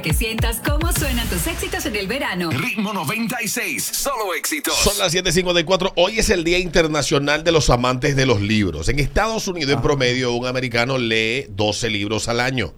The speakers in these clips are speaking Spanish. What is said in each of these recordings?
para que sientas cómo suenan tus éxitos en el verano. Ritmo 96, solo éxitos. Son las 7:54. Hoy es el Día Internacional de los Amantes de los Libros. En Estados Unidos, en promedio, un americano lee 12 libros al año.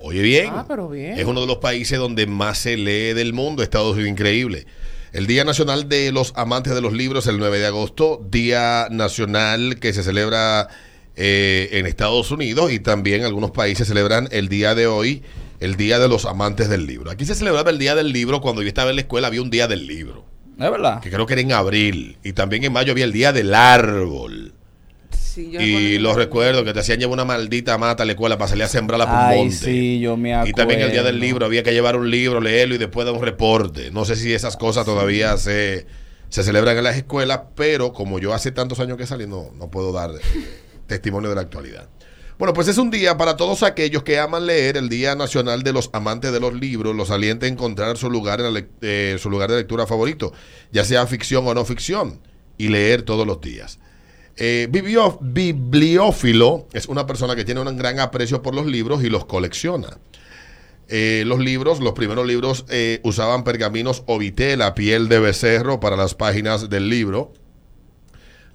Oye bien. Ah, pero bien. Es uno de los países donde más se lee del mundo. Estados Unidos, increíble. El Día Nacional de los Amantes de los Libros, el 9 de agosto, Día Nacional que se celebra eh, en Estados Unidos y también algunos países celebran el día de hoy, el Día de los Amantes del Libro. Aquí se celebraba el Día del Libro, cuando yo estaba en la escuela había un Día del Libro, Es verdad. que creo que era en abril, y también en mayo había el Día del Árbol. Sí, yo Y los recuerdo que te hacían llevar una maldita mata a la escuela para salir a sembrarla por un Ay, monte. sí, yo me acuerdo. Y también el día del libro, había que llevar un libro, leerlo y después dar un reporte. No sé si esas cosas todavía se, se celebran en las escuelas, pero como yo hace tantos años que salí, no, no puedo dar testimonio de la actualidad. Bueno, pues es un día para todos aquellos que aman leer, el Día Nacional de los Amantes de los Libros, los alienta a encontrar su lugar, en la eh, su lugar de lectura favorito, ya sea ficción o no ficción, y leer todos los días. Eh, bibliófilo es una persona que tiene un gran aprecio por los libros y los colecciona. Eh, los libros, los primeros libros eh, usaban pergaminos o vitela, piel de becerro para las páginas del libro.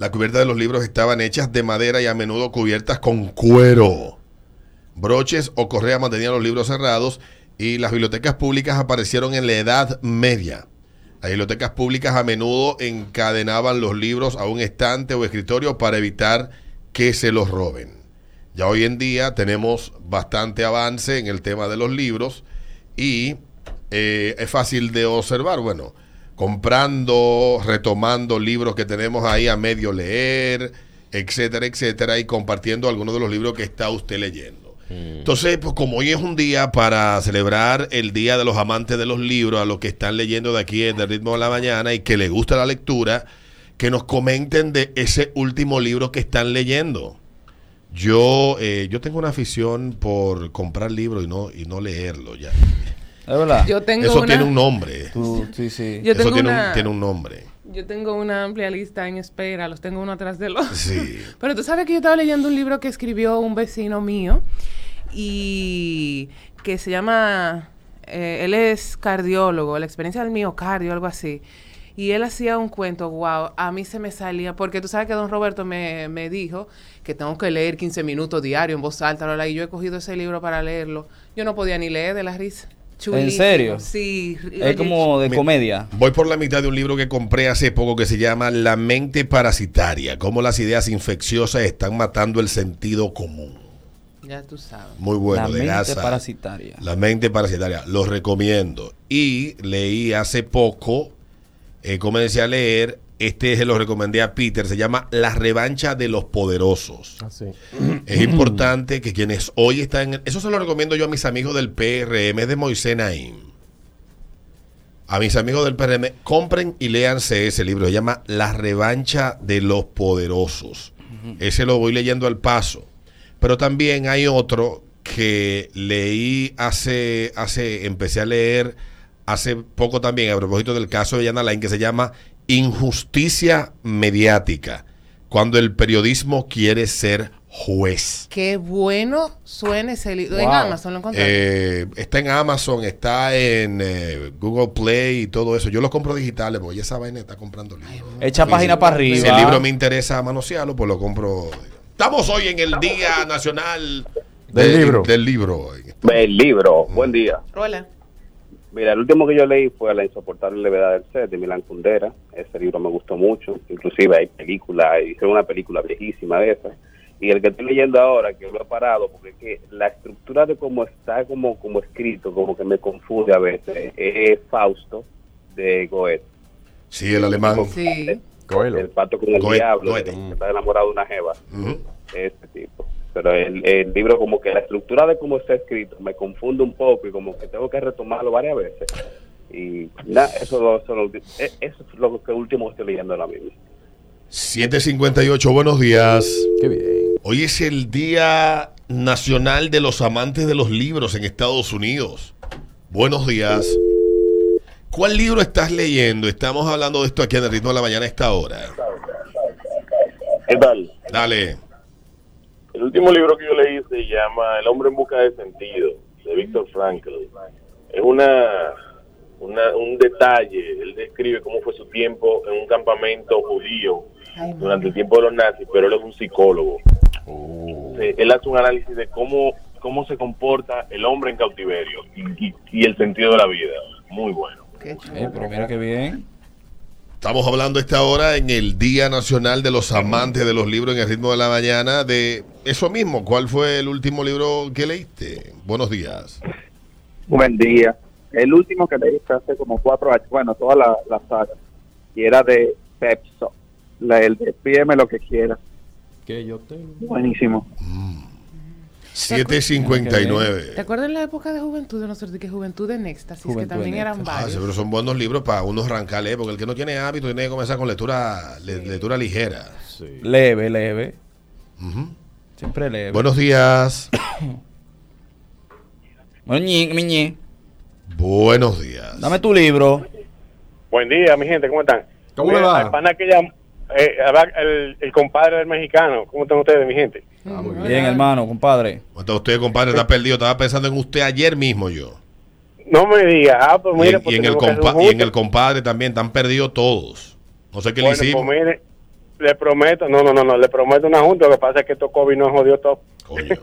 La cubierta de los libros estaban hechas de madera y a menudo cubiertas con cuero. Broches o correas mantenían los libros cerrados y las bibliotecas públicas aparecieron en la Edad Media. Las bibliotecas públicas a menudo encadenaban los libros a un estante o escritorio para evitar que se los roben. Ya hoy en día tenemos bastante avance en el tema de los libros y eh, es fácil de observar, bueno, comprando, retomando libros que tenemos ahí a medio leer, etcétera, etcétera, y compartiendo algunos de los libros que está usted leyendo. Entonces, pues como hoy es un día para celebrar el Día de los Amantes de los Libros, a los que están leyendo de aquí en el ritmo de la mañana y que les gusta la lectura, que nos comenten de ese último libro que están leyendo. Yo, eh, yo tengo una afición por comprar libros y no, y no leerlo ya. Es verdad. Yo tengo Eso una, tiene un nombre. Tú- sí, sí. Yo Eso tengo tiene, una- un, tiene un nombre. Yo tengo una amplia lista en espera, los tengo uno atrás del otro. Sí. Pero tú sabes que yo estaba leyendo un libro que escribió un vecino mío y que se llama, eh, él es cardiólogo, la experiencia del miocardio, algo así. Y él hacía un cuento, wow, a mí se me salía, porque tú sabes que don Roberto me, me dijo que tengo que leer 15 minutos diario en voz alta, y yo he cogido ese libro para leerlo. Yo no podía ni leer de la risa. Chulísimo. serio? Sí. Es oye, como de comedia. Voy por la mitad de un libro que compré hace poco que se llama La mente parasitaria, cómo las ideas infecciosas están matando el sentido común. Ya tú sabes. Muy bueno, la de mente Gaza. parasitaria. La mente parasitaria, los recomiendo. Y leí hace poco, eh, comencé a leer, este se lo recomendé a Peter, se llama La revancha de los poderosos. Así. Es importante que quienes hoy están en... Eso se lo recomiendo yo a mis amigos del PRM, de Moisés Naim. A mis amigos del PRM, compren y léanse ese libro. Se llama La revancha de los poderosos. Ese lo voy leyendo al paso. Pero también hay otro que leí hace, hace, empecé a leer hace poco también a propósito del caso de Yana Lain que se llama Injusticia Mediática. Cuando el periodismo quiere ser juez. Qué bueno suena ese libro. En. Amazon lo encontré. Eh, está en Amazon, está en eh, Google Play y todo eso. Yo los compro digitales porque esa vaina está comprando libros. Echa página para arriba. Si el libro me interesa manosearlo, pues lo compro. Estamos hoy en el Día Nacional Del de- libro. Del libro. El libro, buen día. Hola. Mira, el último que yo leí fue La insoportable levedad del ser de Milán Kundera. Ese libro me gustó mucho. Inclusive hay película, hicieron una película viejísima de esa. Y el que estoy leyendo ahora, que lo he parado, porque es que la estructura de cómo está como, como escrito, como que me confunde a veces, es Fausto de Goethe. Sí, el alemán. Sí. El Coelho. pacto con el Goethe, diablo, Goethe. que está enamorado de una jeva. Ujú. Ese tipo. Pero el, el libro, como que la estructura de cómo está escrito, me confunde un poco y como que tengo que retomarlo varias veces. Y nada, eso, eso, lo- eh, eso es lo que último estoy leyendo ahora mismo. 758, buenos días. Qué bien. Hoy es el Día Nacional de los Amantes de los Libros en Estados Unidos. Buenos días. ¿Cuál libro estás leyendo? Estamos hablando de esto aquí en el ritmo de la mañana a esta hora. ¿Qué tal? Dale. El último libro que yo leí se llama El hombre en busca de sentido, de Víctor Frankl. es una, una un detalle. Él describe cómo fue su tiempo en un campamento judío durante el tiempo de los nazis, pero él es un psicólogo. Sí, Él hace un análisis de cómo cómo se comporta el hombre en cautiverio y, y- y el sentido de la vida. Muy bueno. Qué chulo. Eh, pero mira qué bien. Estamos hablando a esta hora en el Día Nacional de los Amantes de los Libros en el ritmo de la mañana de eso mismo. ¿Cuál fue el último libro que leíste? Buenos días. Buen día. El último que leí fue hace como cuatro años, bueno, toda la, la saga, y era de Pepso, la, el de pídeme lo que quieras. Que yo tengo. Buenísimo. 759. ¿Te acuerdas en la época de juventud de nosotros? De que juventud en éxtasis, Juventud que también eran éxtasis. Ah, varios. sí, pero son buenos libros para unos arrancarle, porque el que no tiene hábito tiene que comenzar con lectura, le- lectura ligera. Sí. Leve, leve. Siempre leve. Buenos días. Buenos días. Dame tu libro. Buen día, mi gente, ¿cómo están? ¿Cómo le va? al pana que llam- eh, el, el compadre del mexicano, ¿cómo están ustedes, mi gente? Ah, muy bien. Bien, hermano, compadre. Entonces usted, compadre, está perdido. Estaba pensando en usted ayer mismo yo. No me diga, ah, pues Y en, pues y en el, compa- y en el compadre también. Están perdidos todos. No sé qué Bueno, le hicimos. pues mire, le prometo, no, no, no, no, le prometo una junta, lo que pasa es que estos COVID nos jodió todo. Coño.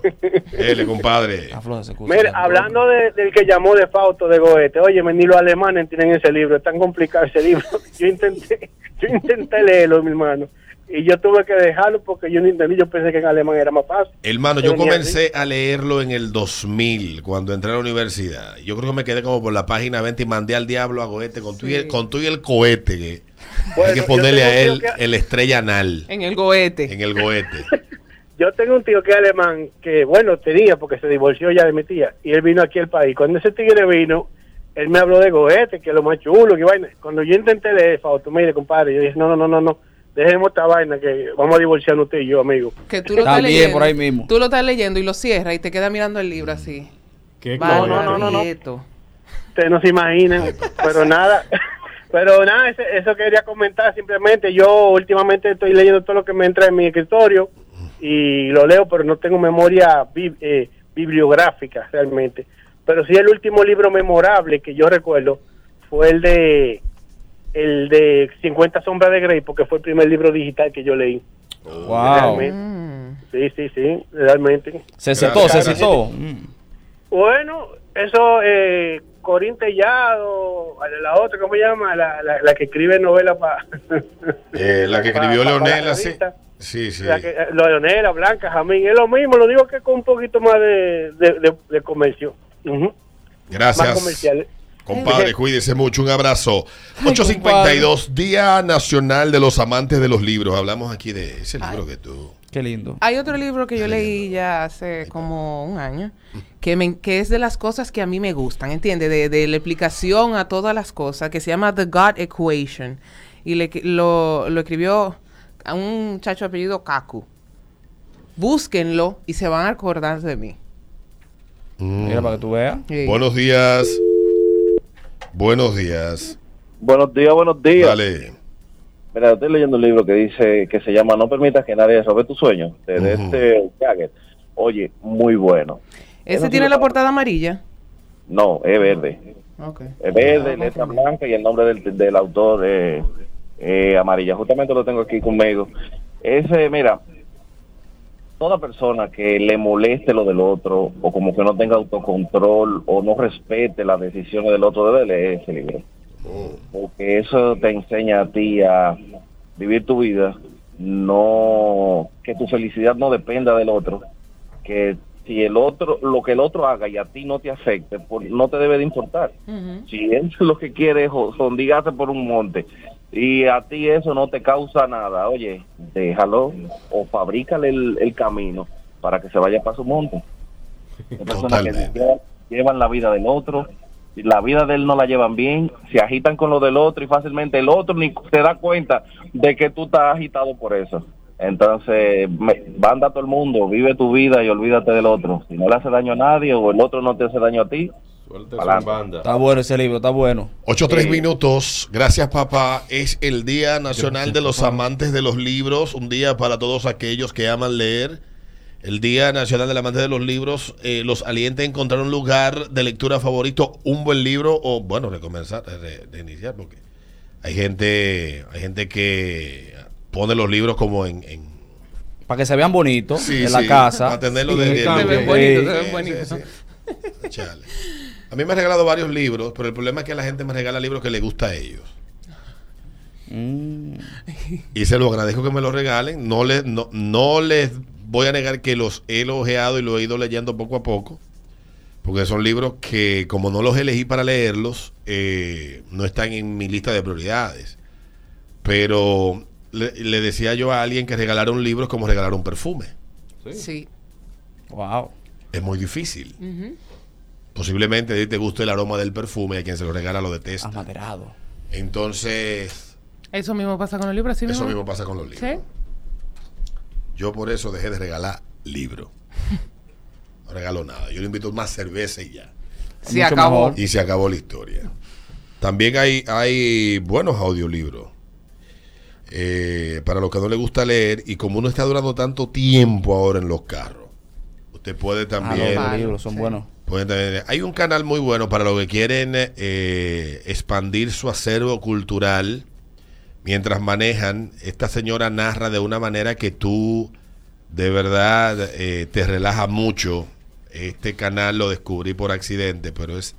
Dele, compadre. Hablando de- del que llamó de Fausto de Goethe, oye, ni los alemanes tienen ese libro, es tan complicado ese libro. Yo intenté, yo intenté leerlo, mi hermano, y yo tuve que dejarlo porque yo no entendí, yo pensé que en alemán era más fácil. Hermano, yo comencé a leerlo en el 2000, cuando entré a la universidad. Yo creo que me quedé como por la página 20 y mandé al diablo a Goethe con, tú y el, con tú y el cohete. Que Bueno, hay que ponerle a él que- el estrella anal En el goete. en el Goethe. Yo tengo un tío que es alemán, que bueno, tenía porque se divorció ya de mi tía, y él vino aquí al país. Cuando ese tigre vino, él me habló de Goethe, que es lo más chulo, que vaina. Cuando yo intenté leer Fausto, mire, compadre, yo dije, no, no, no, no, no, dejemos esta vaina, que vamos a divorciarnos usted y yo, amigo. Que tú lo estás leyendo. por ahí mismo. Tú lo estás leyendo y lo cierras y te quedas mirando el libro así. ¿Qué cosa? no, no, no, no. quieto. Ustedes no se imaginan, pero nada, pero nada, ese- eso quería comentar simplemente. Yo últimamente estoy leyendo todo lo que me entra en mi escritorio y lo leo, pero no tengo memoria bi- eh, bibliográfica realmente. Pero sí el último libro memorable que yo recuerdo fue el de el de 50 sombras de Grey, porque fue el primer libro digital que yo leí. Wow. Realmente. Mm. Sí, sí, sí, realmente. Se citó, se. Mm. Bueno, eso, eh, Corín Tellado, la otra, ¿cómo se llama? La, la, la que escribe novelas para... Eh, la que escribió Leonela, sí. Sí, sí. La que, eh, Leonela, Blanca, Jamín, es lo mismo, lo digo que con un poquito más de, de, de- de comercio. Ujú. Más Gracias. comercial. Compadre, cuídese mucho. Un abrazo. Ay, 852, Día Nacional de los Amantes de los Libros. Hablamos aquí de ese libro que tú. Qué lindo. Hay otro libro que yo leí ya hace como un año, que, me, que es de las cosas que a mí me gustan, ¿entiendes? De, de la explicación a todas las cosas, que se llama The God Equation. Y le- lo, lo escribió a un muchacho apellido Kaku. Búsquenlo y se van a acordar de mí. Mira para que tú veas. Sí. Buenos días. Buenos días. Buenos días, buenos días. Dale. Mira, estoy leyendo un libro que dice, que se llama No permitas que nadie robe tus sueños, de, este Jagger. Oye, muy bueno. ¿Ese Eso tiene sí la portada amarilla? No, es verde. Ok. Es verde, Ah, letra blanca y el nombre del, del autor eh, eh, amarilla. Justamente lo tengo aquí conmigo. Ese, mira, toda persona que le moleste lo del otro o como que no tenga autocontrol o no respete las decisiones del otro debe leer ese libro. Porque eso te enseña a ti a vivir tu vida, no que tu felicidad no dependa del otro, que si el otro, lo que el otro haga y a ti no te afecte, pues no te debe de importar. Si él lo que quiere es por un monte y a ti eso no te causa nada, oye, déjalo o fabrícale el, el camino para que se vaya para su monte. Hay personas que Totalmente. llevan, llevan la vida del otro, y la vida de él no la llevan bien, se agitan con lo del otro y fácilmente el otro ni se da cuenta de que tú estás agitado por eso. Entonces, me, banda a todo el mundo, vive tu vida y olvídate del otro. Si no le hace daño a nadie o el otro no te hace daño a ti, Su banda. Está bueno ese libro, está bueno. 8 3 minutos. Gracias, papá. Es el Día Nacional de los Amantes de los Libros. Un día para todos aquellos que aman leer. el Día Nacional del Amante de los Libros, eh, los alienta a encontrar un lugar de lectura favorito, un buen libro o, bueno, recomenzar, re- reiniciar, porque hay gente, hay gente que pone los libros como en... en- Para que se vean bonitos Sí, en la sí, casa. para tenerlo Sí, de- sí, de- Se bonitos, se ven. Chale. A mí me han regalado varios libros, pero el problema es que la gente me regala libros que les gusta a ellos. Mm, Y se lo agradezco que me lo regalen. No les, no, no les voy a negar que los he elogiado y lo he ido leyendo poco a poco. Porque son libros que, como no los elegí para leerlos, eh, no están en mi lista de prioridades. Pero le, le decía yo a alguien que regalar un libro es como regalar un perfume. Sí. wow. Es muy difícil. Posiblemente a ti te guste el aroma del perfume y a quien se lo regala lo detesta. Amaderado. Entonces, Eso mismo pasa con los libros, ¿sí eso mismo? mismo pasa con los libros. ¿Sí? Yo por eso dejé de regalar libros. No regalo nada. Yo le invito más cerveza y ya. Se Mucho acabó. mejor. Y se acabó la historia. También hay, hay buenos audiolibros. Eh, para los que no les gusta leer, y como uno está durando tanto tiempo ahora en los carros, usted puede Ah, también. los Vale, libros son sí. buenos. Hay un canal muy bueno para los que quieren eh, expandir su acervo cultural mientras manejan. Esta señora narra de una manera que tú de verdad eh, te relaja mucho. Este canal lo descubrí por accidente, pero es,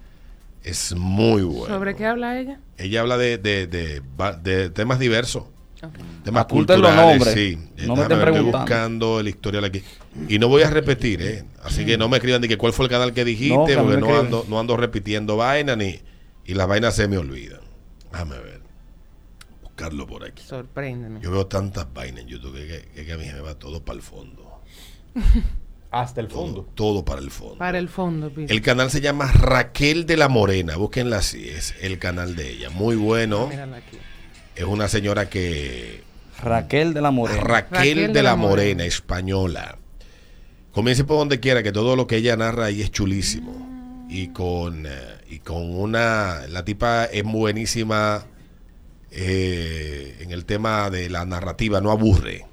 es muy bueno. ¿Sobre qué habla ella? Ella habla de, de, de temas diversos. Ok. Temas los culturales, nombres. sí. No me Déjame estén ver, estoy preguntando. buscando el historial aquí. Y no voy a repetir, ¿eh? Así que no me escriban de que cuál fue el canal que dijiste, No, que no porque no escriben. ando, no ando repitiendo vainas ni y las vainas se me olvidan. Déjame ver. Buscarlo por aquí. Sorpréndeme. Yo veo tantas vainas en YouTube que, que- que a mí se me va todo para el fondo. Hasta el Todo, fondo. todo para el fondo. Para el fondo. El canal se llama Raquel de la Morena. Búsquenla así, es el canal de ella. Muy bueno. Mírala aquí. Es una señora que Raquel de la Morena. Raquel, de, la, Morena, española. Comience por donde quiera, que todo lo que ella narra ahí es chulísimo. Y con, eh, y con una. La tipa es muy buenísima eh, en el tema de la narrativa, no aburre.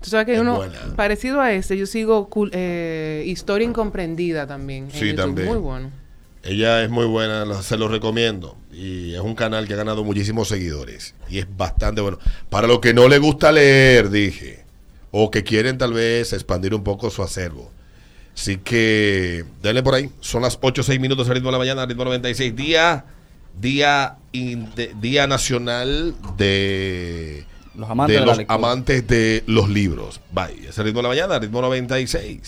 Tú sabes que hay Es uno buena. parecido a este, yo sigo eh, Historia Incomprendida también. en Sí, YouTube. también. Muy bueno. Ella es muy buena, se lo recomiendo. Y es un canal que ha ganado muchísimos seguidores. Y es bastante bueno. Para los que no les gusta leer, dije. O que quieren tal vez expandir un poco su acervo. Así que denle por ahí. Son las 8 o 6 minutos ritmo de la mañana, ritmo 96. Día, día, in- de- día nacional de, Los amantes de los amantes de los libros. Bye. Es el ritmo de la mañana, ritmo 96.